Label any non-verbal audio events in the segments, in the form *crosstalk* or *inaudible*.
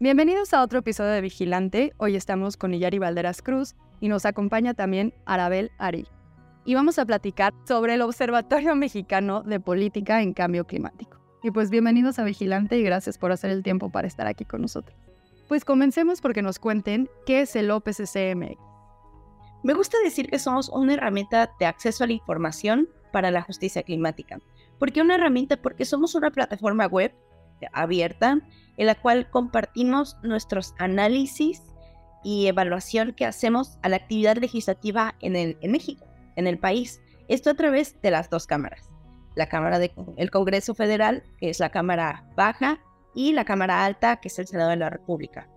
Bienvenidos a otro episodio de Vigilante. Hoy estamos con Iyari Valderas Cruz y nos acompaña también Arabel Ari. Y vamos a platicar sobre el Observatorio Mexicano de Política en Cambio Climático. Y pues bienvenidos a Vigilante y gracias por hacer el tiempo para estar aquí con nosotros. Pues comencemos porque nos cuenten qué es el OPCCM. Me gusta decir que somos una herramienta de acceso a la información para la justicia climática. ¿Por qué una herramienta? Porque somos una plataforma web abierta en la cual compartimos nuestros análisis y evaluación que hacemos a la actividad legislativa en, el, México, en el país. Esto a través de las dos cámaras. La Cámara del Congreso Federal, que es la Cámara Baja, y la Cámara Alta, que es el Senado de la República.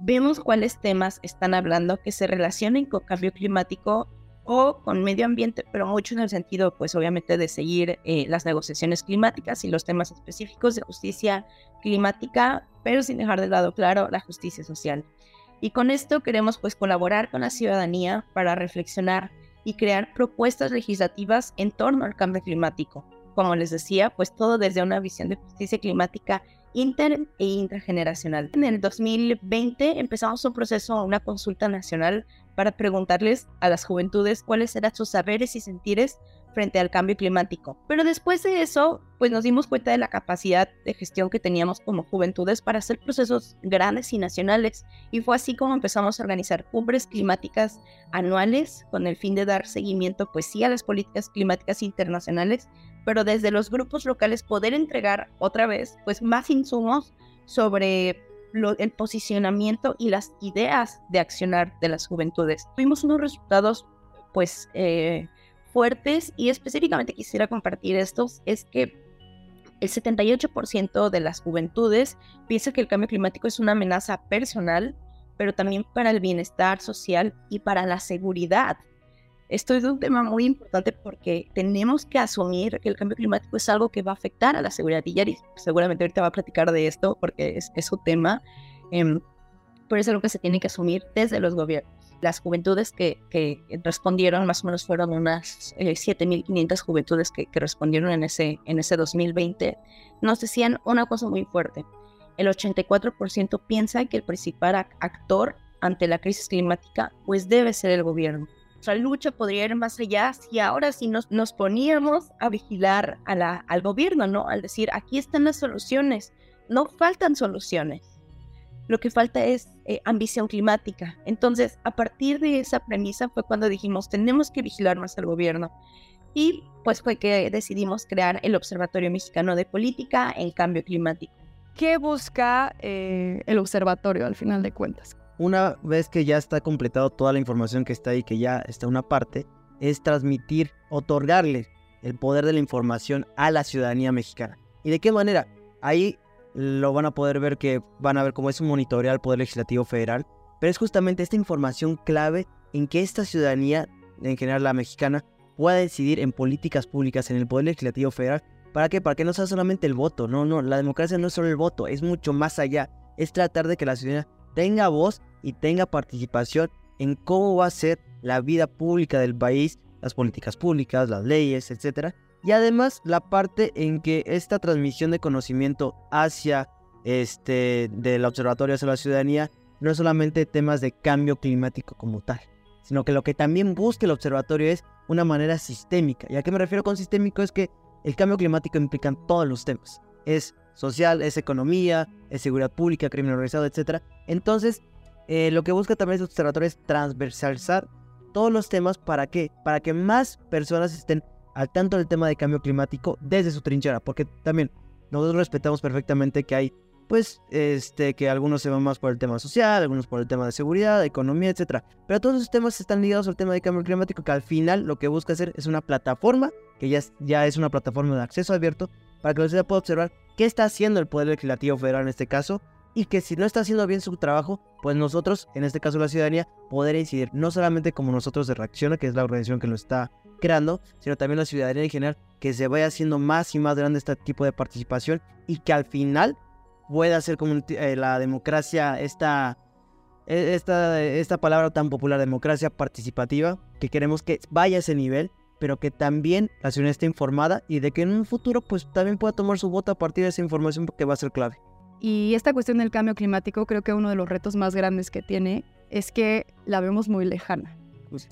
Vemos cuáles temas están hablando que se relacionen con cambio climático o con medio ambiente, pero mucho en el sentido, pues obviamente, de seguir eh, las negociaciones climáticas y los temas específicos de justicia climática, pero sin dejar de lado, claro, la justicia social. Y con esto queremos pues colaborar con la ciudadanía para reflexionar y crear propuestas legislativas en torno al cambio climático. Como les decía, pues todo desde una visión de justicia climática inter e intergeneracional. En el 2020 empezamos un proceso, una consulta nacional para preguntarles a las juventudes cuáles eran sus saberes y sentires frente al cambio climático. Pero después de eso, pues nos dimos cuenta de la capacidad de gestión que teníamos como juventudes para hacer procesos grandes y nacionales. Y fue así como empezamos a organizar cumbres climáticas anuales con el fin de dar seguimiento, pues sí, a las políticas climáticas internacionales, pero desde los grupos locales poder entregar otra vez, pues más insumos sobre el posicionamiento y las ideas de accionar de las juventudes. Tuvimos unos resultados pues eh, fuertes y específicamente quisiera compartir estos, es que el 78% de las juventudes piensa que el cambio climático es una amenaza personal, pero también para el bienestar social y para la seguridad esto es un tema muy importante porque tenemos que asumir que el cambio climático es algo que va a afectar a la seguridad. Y Yari seguramente ahorita va a platicar de esto porque es, su tema, eh, pero es algo que se tiene que asumir desde los gobiernos. Las juventudes que, que respondieron, más o menos fueron unas 7.500 eh, juventudes que, que, respondieron en ese, en ese 2020, nos decían una cosa muy fuerte. El 84% piensa que el principal actor ante la crisis climática pues debe ser el gobierno nuestra lucha podría ir más allá si ahora sí nos, poníamos a vigilar al gobierno, ¿no? Al decir, aquí están las soluciones, no faltan soluciones. Lo que falta es eh, ambición climática. Entonces, a partir de esa premisa fue cuando dijimos, tenemos que vigilar más al gobierno. Y pues fue que decidimos crear el Observatorio Mexicano de Política en Cambio Climático. ¿Qué busca eh, el observatorio al final de cuentas? Una vez que ya está completado toda la información que está ahí, que ya está una parte, es transmitir, otorgarle el poder de la información a la ciudadanía mexicana. ¿Y de qué manera? Ahí lo van a poder ver que van a ver cómo es un monitoreo al Poder Legislativo Federal, pero es justamente esta información clave en que esta ciudadanía, en general la mexicana, pueda decidir en políticas públicas en el Poder Legislativo Federal. ¿Para qué? Para que no sea solamente el voto. No, no, la democracia no es solo el voto, es mucho más allá. Es tratar de que la ciudadanía tenga voz y tenga participación en cómo va a ser la vida pública del país, las políticas públicas, las leyes, etc. Y además la parte en que esta transmisión de conocimiento hacia este del observatorio hacia la ciudadanía no es solamente temas de cambio climático como tal, sino que lo que también busca el observatorio es una manera sistémica. ¿Y a qué me refiero con sistémico? Es que el cambio climático implica todos los temas. Es social, es economía, es seguridad pública, crimen organizado, etc. Entonces, eh, lo que busca también este observatorio es transversalizar todos los temas para que, para que más personas estén al tanto del tema de cambio climático desde su trinchera, porque también nosotros respetamos perfectamente que hay, pues, este, que algunos se van más por el tema social, algunos por el tema de seguridad, economía, etc. Pero todos esos temas están ligados al tema de cambio climático, que al final lo que busca hacer es una plataforma, que ya ya es una plataforma de acceso abierto, para que ciudad pueda observar qué está haciendo el Poder Legislativo Federal en este caso, y que si no está haciendo bien su trabajo, pues nosotros, en este caso la ciudadanía, poder incidir, no solamente como nosotros de Reacciona, que es la organización que lo está creando, sino también la ciudadanía en general, que se vaya haciendo más y más grande este tipo de participación y que al final pueda ser como eh, la democracia, esta, e, esta, esta palabra tan popular, democracia participativa, que queremos que vaya a ese nivel, pero que también la ciudadanía esté informada y de que en un futuro pues también pueda tomar su voto a partir de esa información que va a ser clave. Y esta cuestión del cambio climático creo que uno de los retos más grandes que tiene es que la vemos muy lejana.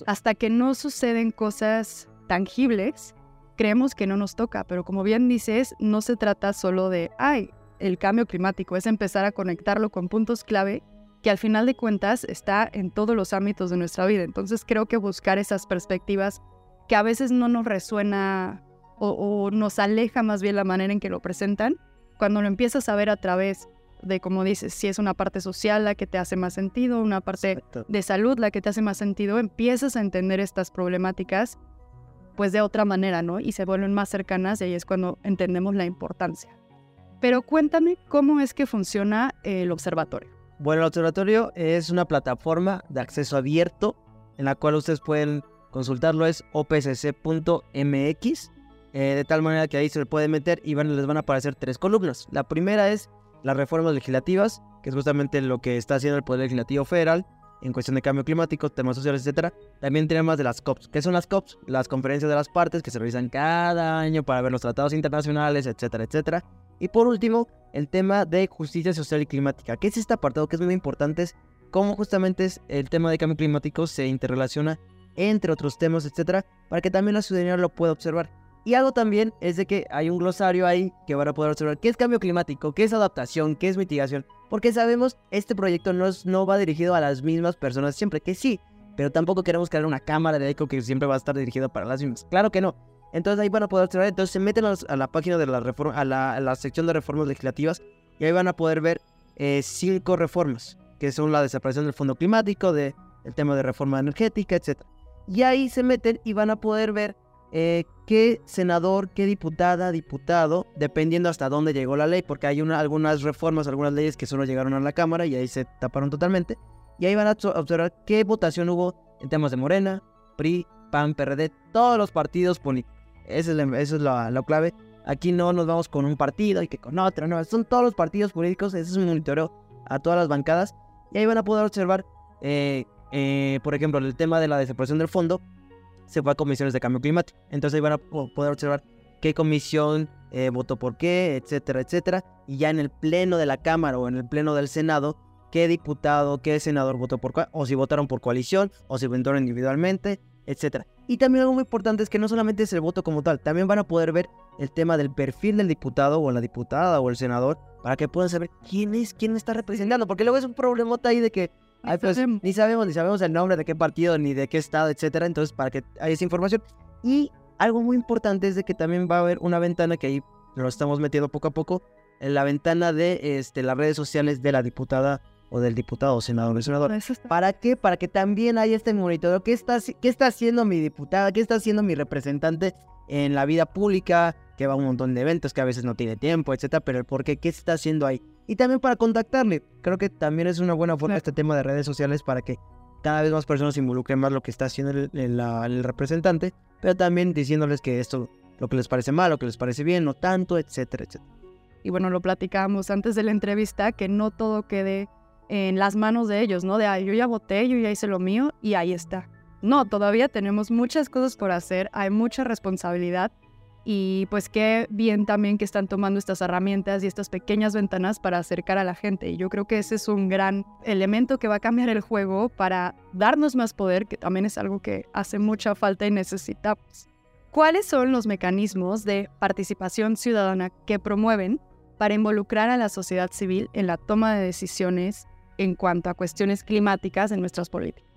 Hasta que no suceden cosas tangibles, creemos que no nos toca, pero como bien dices, no se trata solo de, ay, el cambio climático, es empezar a conectarlo con puntos clave que al final de cuentas está en todos los ámbitos de nuestra vida. Entonces creo que buscar esas perspectivas que a veces no nos resuena o, o nos aleja más bien la manera en que lo presentan, cuando lo empiezas a ver a través de, como dices, si es una parte social la que te hace más sentido, una parte de salud la que te hace más sentido, empiezas a entender estas problemáticas pues de otra manera, ¿no? Y se vuelven más cercanas y ahí es cuando entendemos la importancia. Pero cuéntame cómo es que funciona el observatorio. Bueno, el observatorio es una plataforma de acceso abierto en la cual ustedes pueden consultarlo, es opsc.mx, eh, de tal manera que ahí se le puede meter y van, les van a aparecer tres columnas. La primera es las reformas legislativas, que es justamente lo que está haciendo el Poder Legislativo Federal en cuestión de cambio climático, temas sociales, etc. También tenemos de las COPs. ¿Qué son las COPs? Las conferencias de las partes que se realizan cada año para ver los tratados internacionales, etcétera, etcétera. Y por último, el tema de justicia social y climática. ¿Qué es este apartado que es muy importante? Es cómo justamente el tema de cambio climático se interrelaciona entre otros temas, etcétera, para que también la ciudadanía lo pueda observar. Y algo también es de que hay un glosario ahí que van a poder observar qué es cambio climático, qué es adaptación, qué es mitigación. Porque sabemos, este proyecto no, no va dirigido a las mismas personas siempre, que sí, pero tampoco queremos crear una cámara de eco que siempre va a estar dirigido para las mismas. Claro que no. Entonces ahí van a poder observar, entonces se meten a, la página de la reforma, a la, sección de reformas legislativas y ahí van a poder ver eh, cinco reformas, que son la desaparición del fondo climático, de, el tema de reforma energética, etc. Y ahí se meten y van a poder ver eh, qué senador, qué diputada, diputado, dependiendo hasta dónde llegó la ley, porque hay algunas reformas, algunas leyes que solo llegaron a la Cámara y ahí se taparon totalmente. Y ahí van a observar qué votación hubo en temas de Morena, PRI, PAN, PRD, todos los partidos políticos. Eso es, lo, clave. Aquí no nos vamos con un partido y que con otro, no, son todos los partidos políticos, ese es un monitoreo a todas las bancadas. Y ahí van a poder observar, eh, eh, por ejemplo, el tema de la desaparición del fondo, se fue a comisiones de cambio climático. Entonces ahí van a poder observar qué comisión eh, votó por qué, etcétera, etcétera. Y ya en el pleno de la Cámara o en el pleno del Senado, qué diputado, qué senador votó por cuál, o si votaron por coalición, o si votaron individualmente, etcétera. Y también algo muy importante es que no solamente es el voto como tal, también van a poder ver el tema del perfil del diputado o la diputada o el senador para que puedan saber quién es, quién está representando, porque luego es un problemota ahí de que pues, ni sabemos, ni sabemos el nombre de qué partido, ni de qué estado, etcétera. Entonces, para que haya esa información. Y algo muy importante es de que también va a haber una ventana que ahí lo estamos metiendo poco a poco, en la ventana de este, las redes sociales de la diputada o del diputado o senador o senador. ¿Para qué? Para que también haya este monitoreo. ¿Qué está, ¿Qué está haciendo mi diputada? ¿Qué está haciendo mi representante en la vida pública? Que va a un montón de eventos, que a veces no tiene tiempo, etcétera. Pero el por qué, ¿qué está haciendo ahí? Y también para contactarle. Creo que también es una buena forma este tema de redes sociales para que cada vez más personas se involucren más lo que está haciendo el, representante, pero también diciéndoles que esto, lo que les parece mal, lo que les parece bien, no tanto, etcétera, etcétera. Y bueno, lo platicábamos antes de la entrevista, que no todo quede en las manos de ellos, ¿no? De, yo ya voté, yo ya hice lo mío y ahí está. No, todavía tenemos muchas cosas por hacer, hay mucha responsabilidad y pues qué bien también que están tomando estas herramientas y estas pequeñas ventanas para acercar a la gente. Y yo creo que ese es un gran elemento que va a cambiar el juego para darnos más poder, que también es algo que hace mucha falta y necesitamos. ¿Cuáles son los mecanismos de participación ciudadana que promueven para involucrar a la sociedad civil en la toma de decisiones en cuanto a cuestiones climáticas en nuestras políticas?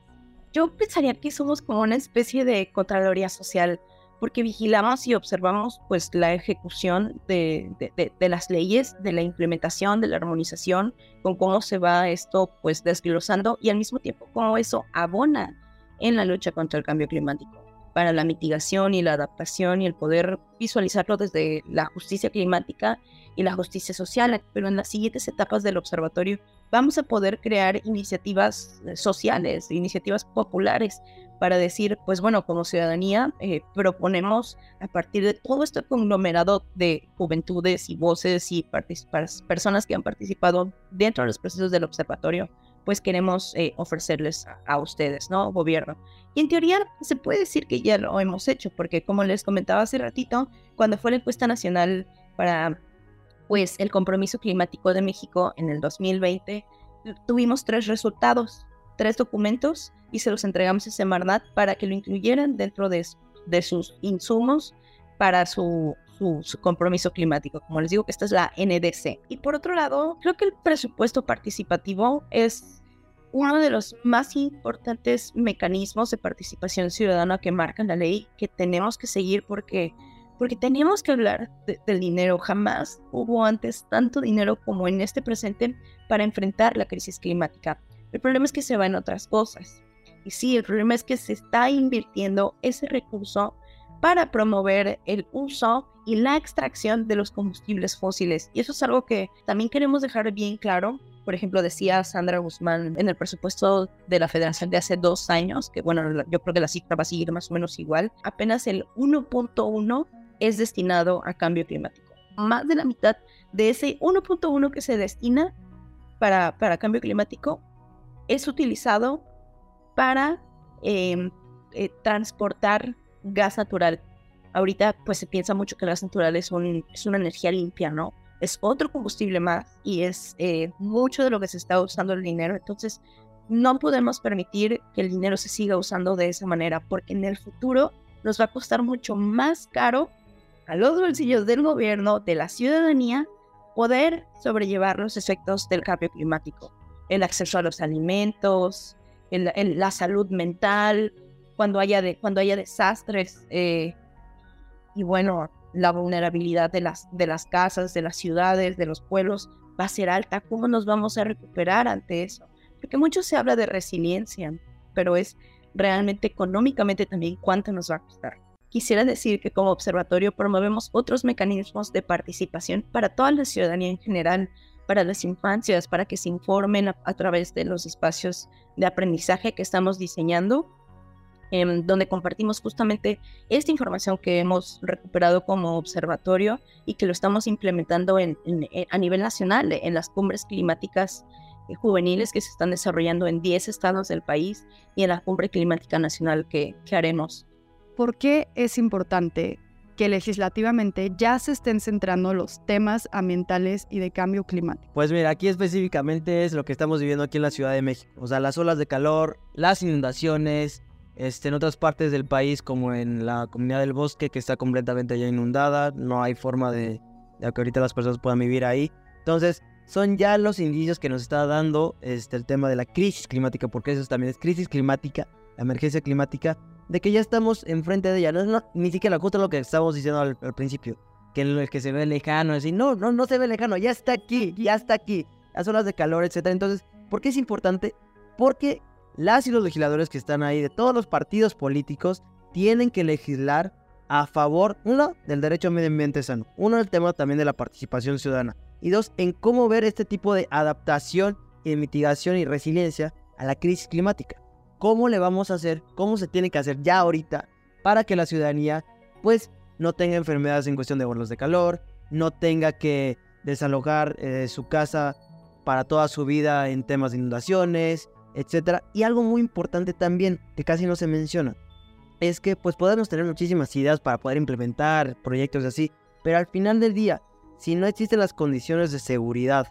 Yo pensaría que somos como una especie de Contraloría Social porque vigilamos y observamos pues la ejecución de, de, las leyes, de la implementación, de la armonización, con cómo se va esto pues desglosando y al mismo tiempo cómo eso abona en la lucha contra el cambio climático para la mitigación y la adaptación y el poder visualizarlo desde la justicia climática y la justicia social, pero en las siguientes etapas del observatorio vamos a poder crear iniciativas sociales, iniciativas populares para decir, pues bueno, como ciudadanía eh, proponemos a partir de todo este conglomerado de juventudes y voces y personas que han participado dentro de los procesos del observatorio, pues queremos eh, ofrecerles a, ustedes, ¿no? Gobierno. Y en teoría se puede decir que ya lo hemos hecho, porque como les comentaba hace ratito, cuando fue la encuesta nacional para pues el compromiso climático de México en el 2020 tuvimos tres resultados, tres documentos y se los entregamos a Semarnat para que lo incluyeran dentro de, sus insumos para su, compromiso climático. Como les digo, esta es la NDC. Y por otro lado, creo que el presupuesto participativo es uno de los más importantes mecanismos de participación ciudadana que marcan la ley que tenemos que seguir porque porque tenemos que hablar del dinero. Jamás hubo antes tanto dinero como en este presente para enfrentar la crisis climática. El problema es que se va en otras cosas. Y sí, el problema es que se está invirtiendo ese recurso para promover el uso y la extracción de los combustibles fósiles. Y eso es algo que también queremos dejar bien claro. Por ejemplo, decía Sandra Guzmán en el presupuesto de la federación de hace dos años, que bueno, yo creo que la cifra va a seguir más o menos igual, apenas el 1.1 es destinado a cambio climático. Más de la mitad de ese 1.1 que se destina para, para cambio climático es utilizado para em, eh, transportar gas natural. Ahorita pues se piensa mucho que el gas natural es, un, es una energía limpia, ¿no? Es otro combustible más y es eh, mucho de lo que se está usando el dinero. Entonces no podemos permitir que el dinero se siga usando de esa manera porque en el futuro nos va a costar mucho más caro a los bolsillos del gobierno, de la ciudadanía, poder sobrellevar los efectos del cambio climático. El acceso a los alimentos, la salud mental, cuando haya, de, cuando haya desastres eh, y bueno, la vulnerabilidad de las, de las casas, de las ciudades, de los pueblos va a ser alta. ¿Cómo nos vamos a recuperar ante eso? Porque mucho se habla de resiliencia, pero es realmente económicamente también cuánto nos va a costar. Quisiera decir que como observatorio promovemos otros mecanismos de participación para toda la ciudadanía en general, para las infancias, para que se informen a, través de los espacios de aprendizaje que estamos diseñando, em, donde compartimos justamente esta información que hemos recuperado como observatorio y que lo estamos implementando en, a nivel nacional en las cumbres climáticas eh, juveniles que se están desarrollando en 10 estados del país y en la cumbre climática nacional que, que haremos ¿por qué es importante que legislativamente ya se estén centrando los temas ambientales y de cambio climático? Pues mira, aquí específicamente es lo que estamos viviendo aquí en la Ciudad de México. O sea, las olas de calor, las inundaciones, este, en otras partes del país como en la comunidad del bosque que está completamente ya inundada, no hay forma de, de que ahorita las personas puedan vivir ahí. Entonces, son ya los indicios que nos está dando este, el tema de la crisis climática, porque eso también es crisis climática, emergencia climática, de que ya estamos enfrente de ella. No, ni siquiera justo lo que estábamos diciendo al, principio, que el, que se ve lejano, decir, no, no, no se ve lejano, ya está aquí, ya está aquí. Las olas de calor, etc. Entonces, ¿por qué es importante? Porque las y los legisladores que están ahí de todos los partidos políticos tienen que legislar a favor, uno, del derecho a medio ambiente sano, uno, el tema también de la participación ciudadana, y dos, en cómo ver este tipo de adaptación y mitigación y resiliencia a la crisis climática cómo le vamos a hacer, cómo se tiene que hacer ya ahorita para que la ciudadanía pues no tenga enfermedades en cuestión de olas de calor, no tenga que desalojar eh, su casa para toda su vida en temas de inundaciones, etc. Y algo muy importante también, que casi no se menciona, es que pues podemos tener muchísimas ideas para poder implementar proyectos así, pero al final del día, si no existen las condiciones de seguridad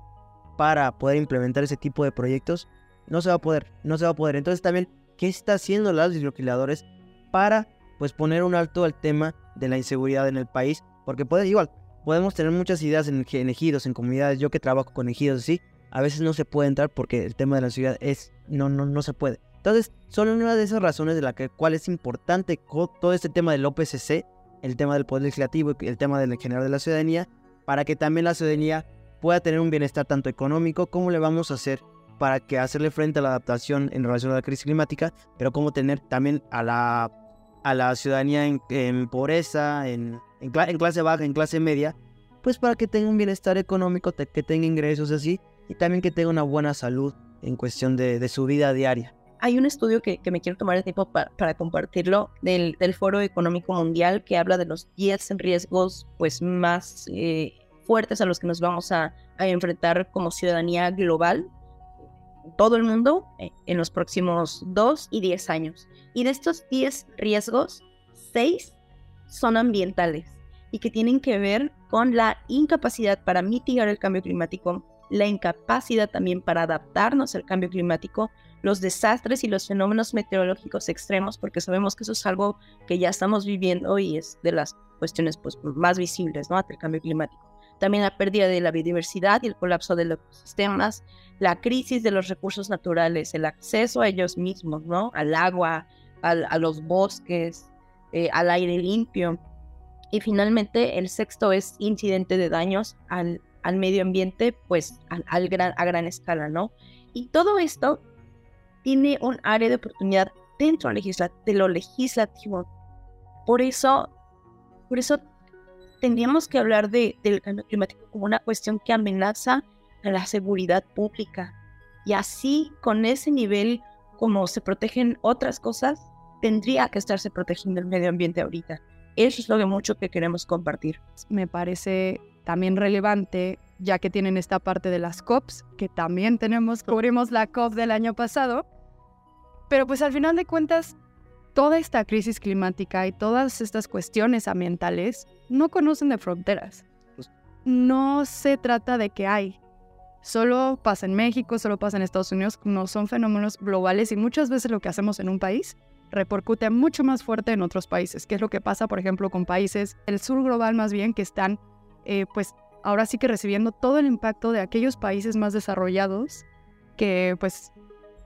para poder implementar ese tipo de proyectos, no se va a poder, no se va a poder. Entonces también qué está haciendo los legisladores para pues poner un alto al tema de la inseguridad en el país, porque puede igual, podemos tener muchas ideas en, ejidos, en comunidades, yo que trabajo con ejidos así, a veces no se puede entrar porque el tema de la ciudad es no no no se puede. Entonces, son una de esas razones de la que cual es importante todo este tema del OPCC, el tema del poder legislativo y el tema del general de la ciudadanía, para que también la ciudadanía pueda tener un bienestar tanto económico como le vamos a hacer para que hacerle frente a la adaptación en relación a la crisis climática, pero cómo tener también a la, a la ciudadanía en, pobreza, en, en, clase baja, en clase media, pues para que tenga un bienestar económico, que tenga ingresos así, y también que tenga una buena salud en cuestión de, de su vida diaria. Hay un estudio que, que, me quiero tomar el tiempo para, compartirlo del, del, Foro Económico Mundial que habla de los 10 riesgos pues, más eh, fuertes a los que nos vamos a, a enfrentar como ciudadanía global todo el mundo eh, en los próximos 2 y 10 años. Y de estos 10 riesgos, 6 son ambientales. y que tienen que ver con la incapacidad para mitigar el cambio climático, la incapacidad también para adaptarnos al cambio climático, los desastres y los fenómenos meteorológicos extremos, porque sabemos que eso es algo que ya estamos viviendo y es de las cuestiones pues, más visibles ¿no? ante el cambio climático. También la pérdida de la biodiversidad y el colapso de los ecosistemas, la crisis de los recursos naturales, el acceso a ellos mismos, ¿no? al agua, a los bosques, eh, al aire limpio. Y finalmente, el sexto es incidente de daños al, al medio ambiente, pues al, gran, a gran escala, ¿no? Y todo esto tiene un área de oportunidad dentro de lo legislativo. Por eso, por eso tendríamos que hablar de, del cambio climático como una cuestión que amenaza a la seguridad pública. Y así, con ese nivel, como se protegen otras cosas, tendría que estarse protegiendo el medio ambiente ahorita. Eso es lo que mucho que queremos compartir. Me parece también relevante, ya que tienen esta parte de las COPs, que también tenemos, cubrimos la COP del año pasado, pero pues al final de cuentas, toda esta crisis climática y todas estas cuestiones ambientales no conocen de fronteras. Pues no se trata de que hay. Solo pasa en México, solo pasa en Estados Unidos, no son fenómenos globales y muchas veces lo que hacemos en un país repercute mucho más fuerte en otros países, que es lo que pasa, por ejemplo, con países del sur global más bien, que están, eh, pues, ahora sí que recibiendo todo el impacto de aquellos países más desarrollados que, pues,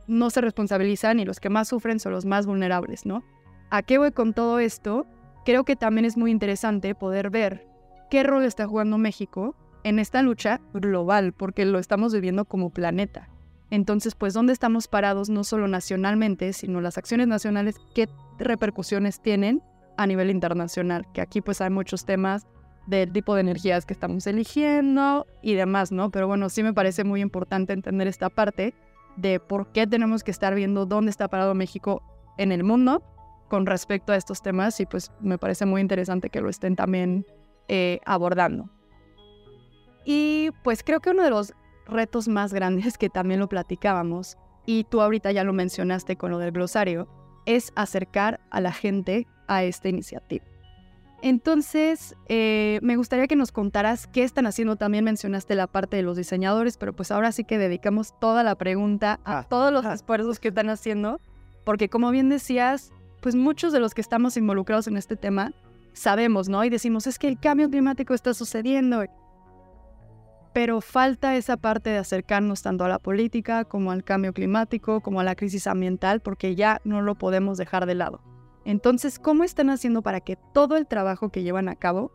no se responsabilizan y los que más sufren son los más vulnerables, ¿no? ¿A qué voy con todo esto? Creo que también es muy interesante poder ver qué rol está jugando México en esta lucha global, porque lo estamos viviendo como planeta. Entonces, pues, ¿dónde estamos parados no solo nacionalmente, sino las acciones nacionales, qué repercusiones tienen a nivel internacional? Que aquí pues hay muchos temas del tipo de energías que estamos eligiendo y demás, ¿no? Pero bueno, sí me parece muy importante entender esta parte de por qué tenemos que estar viendo dónde está parado México en el mundo con respecto a estos temas y pues me parece muy interesante que lo estén también eh, abordando. Y pues creo que uno de los retos más grandes que también lo platicábamos, y tú ahorita ya lo mencionaste con lo del glosario, es acercar a la gente a esta iniciativa. Entonces, eh, me gustaría que nos contaras qué están haciendo. También mencionaste la parte de los diseñadores, pero pues ahora sí que dedicamos toda la pregunta a ah, todos los esfuerzos que están haciendo, porque como bien decías, pues muchos de los que estamos involucrados en este tema sabemos, ¿no? Y decimos, es que el cambio climático está sucediendo pero falta esa parte de acercarnos tanto a la política como al cambio climático, como a la crisis ambiental, porque ya no lo podemos dejar de lado. Entonces, ¿cómo están haciendo para que todo el trabajo que llevan a cabo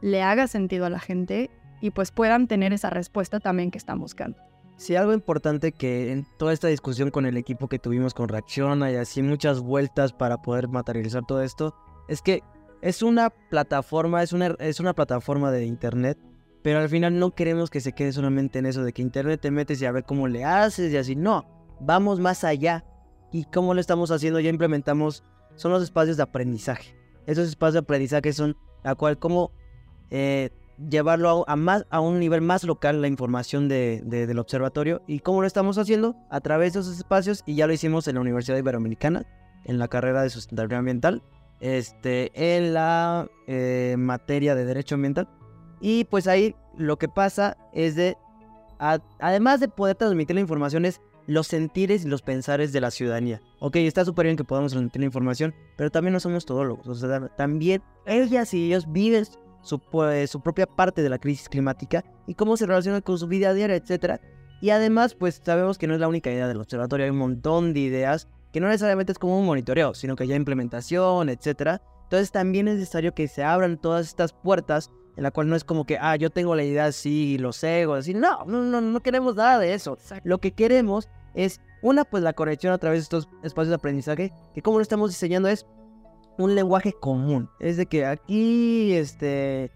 le haga sentido a la gente y pues puedan tener esa respuesta también que están buscando? Sí, algo importante que en toda esta discusión con el equipo que tuvimos con Reacciona y así muchas vueltas para poder materializar todo esto, es que es una plataforma, es una, es una plataforma de internet pero al final no queremos que se quede solamente en eso de que internet te metes y a ver cómo le haces y así. No, vamos más allá. ¿Y cómo lo estamos haciendo? Ya implementamos, son los espacios de aprendizaje. Esos espacios de aprendizaje son la cual cómo eh, llevarlo a, más, a un nivel más local la información de, del observatorio. ¿Y cómo lo estamos haciendo? A través de esos espacios y ya lo hicimos en la Universidad Iberoamericana, en la carrera de sustentabilidad ambiental, este, en la eh, materia de derecho ambiental y pues ahí lo que pasa es de, además de poder transmitir la información, es los sentires y los pensares de la ciudadanía. Ok, está súper bien que podamos transmitir la información, pero también no somos todólogos. O sea, también ellas y ellos viven su, pues, su propia parte de la crisis climática y cómo se relaciona con su vida diaria, etc. Y además, pues sabemos que no es la única idea del observatorio, hay un montón de ideas que no necesariamente es como un monitoreo, sino que hay implementación, etc. Entonces también es necesario que se abran todas estas puertas en la cual no es como que, ah, yo tengo la idea así, lo cego, así, no, no, no, no queremos nada de eso. Lo que queremos es, una, pues la conexión a través de estos espacios de aprendizaje, que como lo estamos diseñando es un lenguaje común. Es de que aquí, este...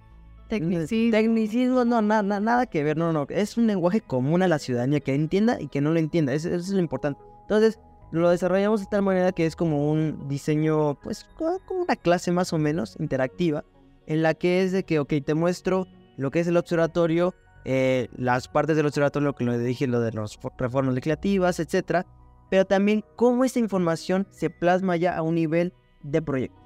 Tecnicismo. Tecnicismo, no, nada, nada que ver, no, no, es un lenguaje común a la ciudadanía que entienda y que no lo entienda, eso, eso es lo importante. Entonces, lo desarrollamos de tal manera que es como un diseño, pues, como una clase más o menos interactiva, en la que es de que, ok, te muestro lo que es el observatorio, eh, las partes del observatorio, lo que le dije, lo de las reformas legislativas, etcétera, pero también cómo esta información se plasma ya a un nivel de proyecto.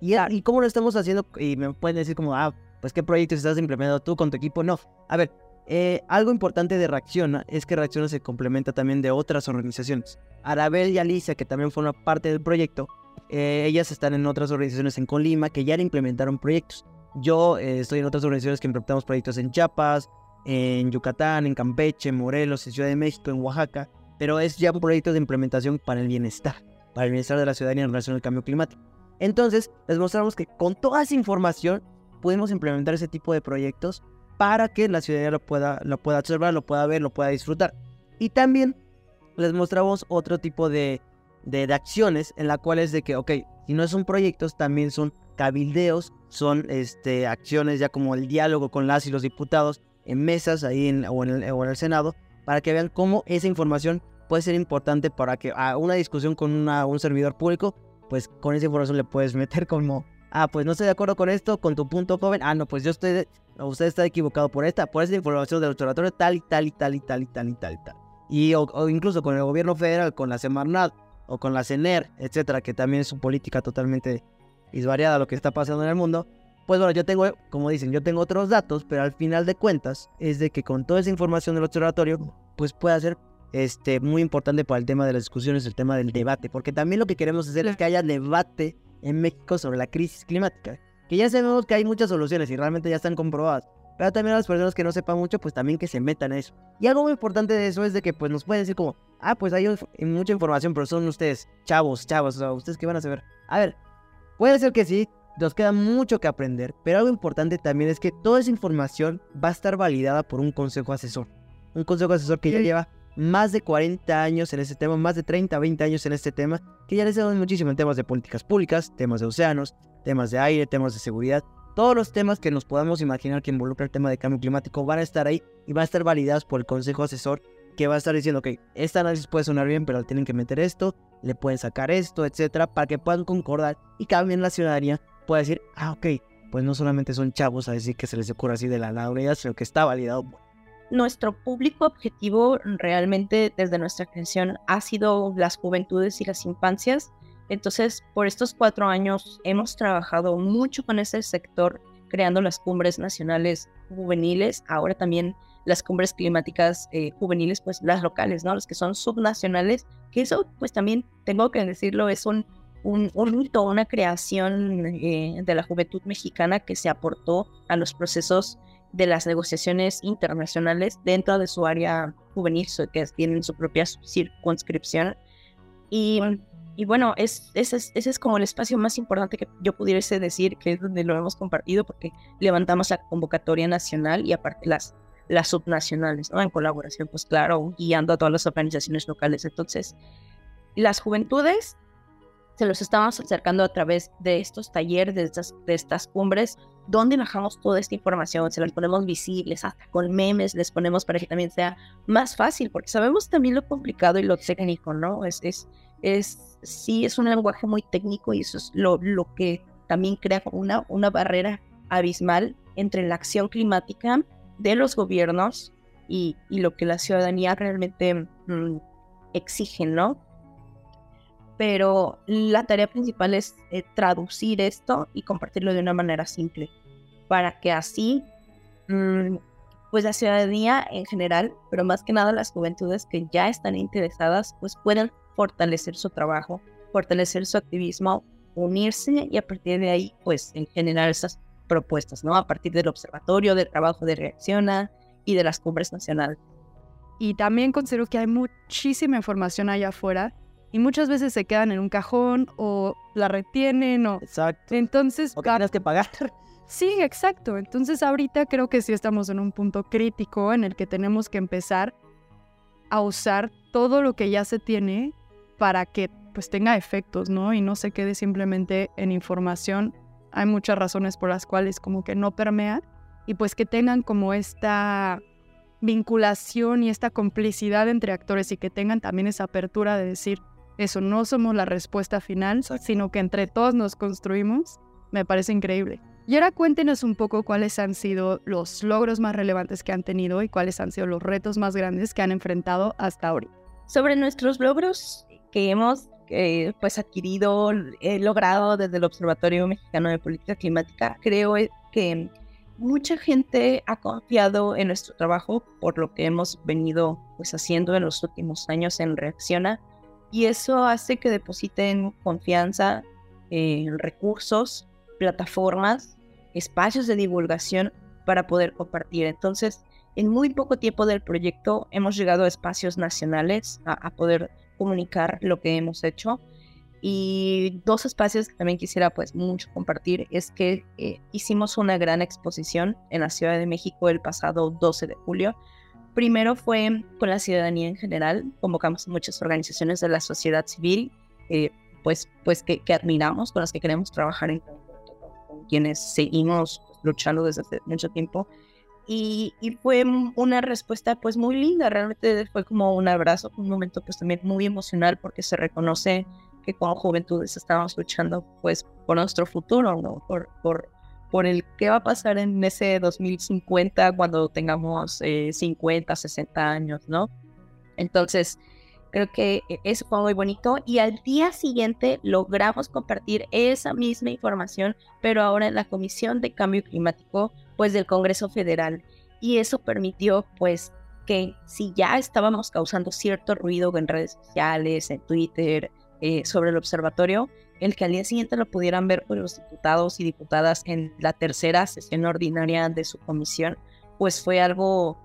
¿Y, ¿Y cómo lo estamos haciendo? Y me pueden decir como, ah, pues qué proyectos estás implementando tú con tu equipo. No, a ver, eh, algo importante de Reacciona es que Reacciona se complementa también de otras organizaciones. Arabel y Alicia, que también forman parte del proyecto, eh, ellas están en otras organizaciones en Colima que ya implementaron proyectos. Yo eh, estoy en otras organizaciones que implementamos proyectos en Chiapas, en Yucatán, en Campeche, en Morelos, en Ciudad de México, en Oaxaca, pero es ya un proyecto de implementación para el bienestar, para el bienestar de la ciudadanía en relación al cambio climático. Entonces, les mostramos que con toda esa información podemos implementar ese tipo de proyectos para que la ciudadanía lo pueda, lo pueda observar, lo pueda ver, lo pueda disfrutar. Y también les mostramos otro tipo de, de, acciones en la cual es de que, ok, si no son proyectos, también son cabildeos, son este, acciones ya como el diálogo con las y los diputados en mesas ahí en, o, en el, o en el Senado, para que vean cómo esa información puede ser importante para que a una discusión con una, un servidor público, pues con esa información le puedes meter como ah, pues no estoy de acuerdo con esto, con tu punto joven, ah, no, pues yo estoy, usted está equivocado por esta, por esta información del observatorio tal y tal y tal y tal y tal y tal y tal. Y o, incluso con el gobierno federal, con la Semarnat o con la CENER, etcétera, que también es su política totalmente disvariada lo que está pasando en el mundo. Pues bueno, yo tengo, como dicen, yo tengo otros datos, pero al final de cuentas es de que con toda esa información del observatorio, pues puede ser este, muy importante para el tema de las discusiones, el tema del debate, porque también lo que queremos hacer es que haya debate en México sobre la crisis climática. Que ya sabemos que hay muchas soluciones y realmente ya están comprobadas. Pero también a las personas que no sepan mucho, pues también que se metan a eso. Y algo muy importante de eso es de que pues nos pueden decir como, ah, pues hay mucha información, pero son ustedes chavos, chavos, o sea, ustedes que van a saber. A ver, puede ser que sí, nos queda mucho que aprender, pero algo importante también es que toda esa información va a estar validada por un consejo asesor. Un consejo asesor que ya lleva más de 40 años en este tema, más de 30, 20 años en este tema, que ya les dado muchísimo en temas de políticas públicas, temas de océanos, temas de aire, temas de seguridad. Todos los temas que nos podamos imaginar que involucra el tema de cambio climático van a estar ahí y van a estar validados por el consejo asesor que va a estar diciendo, que este análisis puede sonar bien, pero tienen que meter esto, le pueden sacar esto, etcétera, para que puedan concordar y también la ciudadanía pueda decir, ah, ok, pues no solamente son chavos a decir que se les ocurre así de la nada, sino que está validado nuestro público objetivo realmente desde nuestra creación ha sido las juventudes y las infancias. Entonces, por estos cuatro años hemos trabajado mucho con ese sector, creando las cumbres nacionales juveniles, ahora también las cumbres climáticas eh, juveniles, pues las locales, ¿no? Las que son subnacionales, que eso, pues también tengo que decirlo, es un, un, un una creación eh, de la juventud mexicana que se aportó a los procesos de las negociaciones internacionales dentro de su área juvenil, que tienen su propia circunscripción. Y, y bueno, es, ese, es, ese es como el espacio más importante que yo pudiese decir, que es donde lo hemos compartido, porque levantamos la convocatoria nacional y aparte las, las subnacionales, ¿no? En colaboración, pues claro, guiando a todas las organizaciones locales. Entonces, las juventudes se los estamos acercando a través de estos talleres, de estas, de estas cumbres, donde bajamos toda esta información, se las ponemos visibles, hasta con memes les ponemos para que también sea más fácil, porque sabemos también lo complicado y lo técnico, ¿no? Es, es, es sí, es un lenguaje muy técnico y eso es lo, lo que también crea una, una barrera abismal entre la acción climática de los gobiernos y, y lo que la ciudadanía realmente mm, exige, ¿no? Pero la tarea principal es eh, traducir esto y compartirlo de una manera simple, para que así, mm, pues la ciudadanía en general, pero más que nada las juventudes que ya están interesadas, pues puedan fortalecer su trabajo, fortalecer su activismo, unirse y a partir de ahí, pues en generar esas propuestas, ¿no? A partir del observatorio, del trabajo de reacciona y de las cumbres nacionales. Y también considero que hay muchísima información allá afuera y muchas veces se quedan en un cajón o la retienen o... Exacto. Entonces... O que tienes que pagar. Sí, exacto. Entonces ahorita creo que sí estamos en un punto crítico en el que tenemos que empezar a usar todo lo que ya se tiene para que pues tenga efectos, ¿no? Y no se quede simplemente en información. Hay muchas razones por las cuales como que no permea y pues que tengan como esta vinculación y esta complicidad entre actores y que tengan también esa apertura de decir, eso, no somos la respuesta final, sino que entre todos nos construimos, me parece increíble. Y ahora cuéntenos un poco cuáles han sido los logros más relevantes que han tenido y cuáles han sido los retos más grandes que han enfrentado hasta ahora. Sobre nuestros logros que hemos, eh, pues adquirido, logrado desde el Observatorio Mexicano de Política Climática, creo que mucha gente ha confiado en nuestro trabajo por lo que hemos venido pues haciendo en los últimos años en Reacciona y eso hace que depositen confianza en recursos, plataformas, espacios de divulgación para poder compartir. Entonces, en muy poco tiempo del proyecto hemos llegado a espacios nacionales a, poder comunicar lo que hemos hecho. Y dos espacios que también quisiera pues mucho compartir es que eh, hicimos una gran exposición en la Ciudad de México el pasado 12 de julio. Primero fue con la ciudadanía en general, convocamos a muchas organizaciones de la sociedad civil, eh, pues, pues que, admiramos, con las que queremos trabajar en con quienes seguimos luchando desde hace mucho tiempo y, fue una respuesta pues muy linda, realmente fue como un abrazo, un momento pues también muy emocional porque se reconoce que como juventudes estamos luchando pues por nuestro futuro, ¿no? Por, por el qué va a pasar en ese 2050 cuando tengamos 50, eh, 60 años, ¿no? Entonces, creo que e, eso fue muy bonito y al día siguiente logramos compartir esa misma información, pero ahora en la Comisión de Cambio Climático pues del Congreso Federal y eso permitió pues que si ya estábamos causando cierto ruido en redes sociales, en Twitter, eh, sobre el observatorio, el que al día siguiente lo pudieran ver por los diputados y diputadas en la tercera sesión ordinaria de su comisión, pues fue algo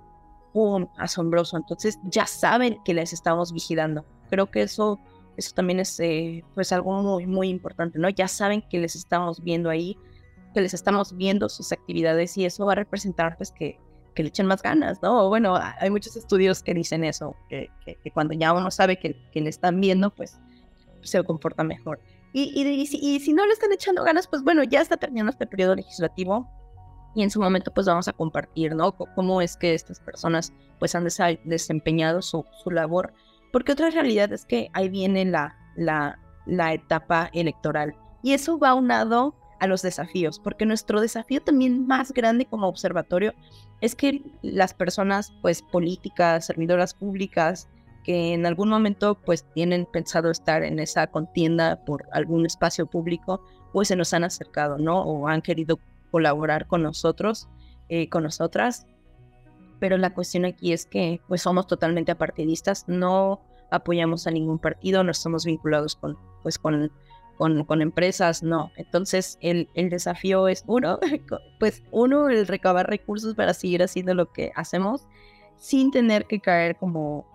asombroso. Entonces ya saben que les estamos vigilando. Creo que eso, eso también es eh, pues algo muy, muy importante, ¿no? Ya saben que les estamos viendo ahí que les estamos viendo sus actividades y eso va a representar pues que, que le echen más ganas, ¿no? Bueno, hay muchos estudios que dicen eso, que, que, cuando ya uno sabe que, que, le están viendo, pues se comporta mejor. Y, y, y, si, y, si, no le están echando ganas, pues bueno, ya está terminando este periodo legislativo y en su momento pues vamos a compartir, ¿no? cómo es que estas personas pues han desempeñado su, su labor. Porque otra realidad es que ahí viene la, la, la etapa electoral y eso va unado a los desafíos, porque nuestro desafío también más grande como observatorio es que las personas pues políticas, servidoras públicas, que en algún momento pues tienen pensado estar en esa contienda por algún espacio público, pues se nos han acercado, ¿no? O han querido colaborar con nosotros, eh, con nosotras. Pero la cuestión aquí es que pues somos totalmente apartidistas, no apoyamos a ningún partido, no estamos vinculados con pues con con, empresas, no. Entonces el, el, desafío es uno, *laughs* pues uno, el recabar recursos para seguir haciendo lo que hacemos sin tener que caer como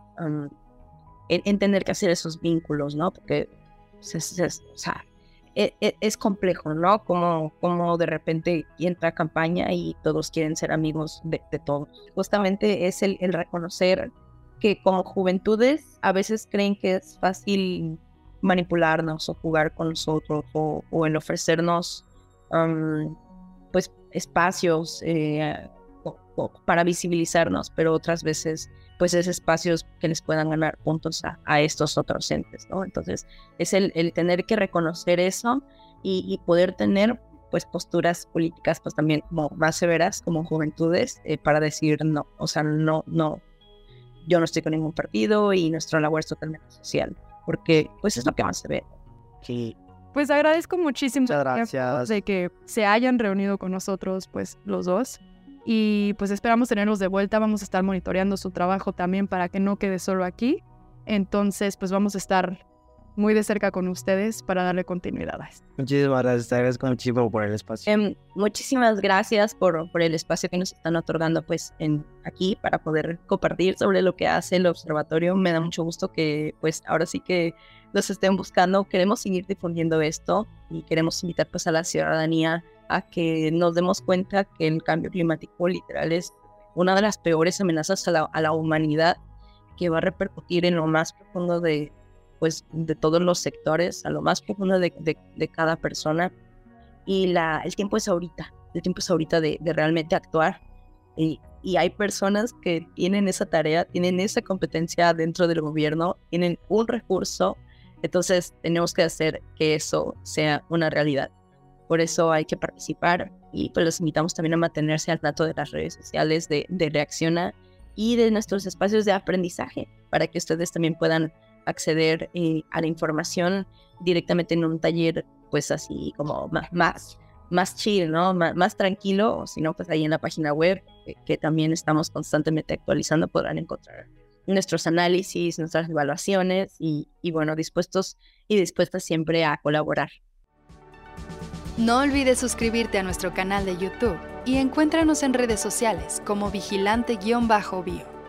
en, tener que hacer esos vínculos, ¿no? Porque es, o sea, e, e, es, complejo, ¿no? Como, como de repente entra campaña y todos quieren ser amigos de, todos. Justamente es el, el reconocer que como juventudes a veces creen que es fácil manipularnos o jugar con nosotros o, o en ofrecernos pues espacios eh, para visibilizarnos, pero otras veces pues es espacios que les puedan ganar puntos a, estos otros entes, ¿no? Entonces es el, el tener que reconocer eso y, poder tener pues posturas políticas pues también como más severas como juventudes eh, para decir no, o sea, no, no, yo no estoy con ningún partido y nuestra labor es totalmente social porque pues es lo que más se ve. Sí. Pues agradezco muchísimo gracias. de que se hayan reunido con nosotros, pues los dos. Y pues esperamos tenerlos de vuelta. Vamos a estar monitoreando su trabajo también para que no quede solo aquí. Entonces, pues vamos a estar muy de cerca con ustedes para darle continuidad a esto. Muchísimas gracias, te agradezco muchísimo por el espacio. Em, muchísimas gracias por, por el espacio que nos están otorgando pues en, aquí para poder compartir sobre lo que hace el observatorio. Me da mucho gusto que pues ahora sí que los estén buscando. Queremos seguir difundiendo esto y queremos invitar pues a la ciudadanía a que nos demos cuenta que el cambio climático literal es una de las peores amenazas a la, a la humanidad que va a repercutir en lo más profundo de, pues de todos los sectores, a lo más profundo de, de, cada persona. Y la, el tiempo es ahorita, el tiempo es ahorita de, de realmente actuar. Y, y, hay personas que tienen esa tarea, tienen esa competencia dentro del gobierno, tienen un recurso, entonces tenemos que hacer que eso sea una realidad. Por eso hay que participar y pues los invitamos también a mantenerse al tanto de las redes sociales de, de Reacciona y de nuestros espacios de aprendizaje para que ustedes también puedan acceder eh, a la información directamente en un taller, pues así como más, más, chill, ¿no? más tranquilo, o si no, pues ahí en la página web, que también estamos constantemente actualizando, podrán encontrar nuestros análisis, nuestras evaluaciones y, y bueno, dispuestos y dispuestas siempre a colaborar. No olvides suscribirte a nuestro canal de YouTube y encuéntranos en redes sociales como vigilante-bio.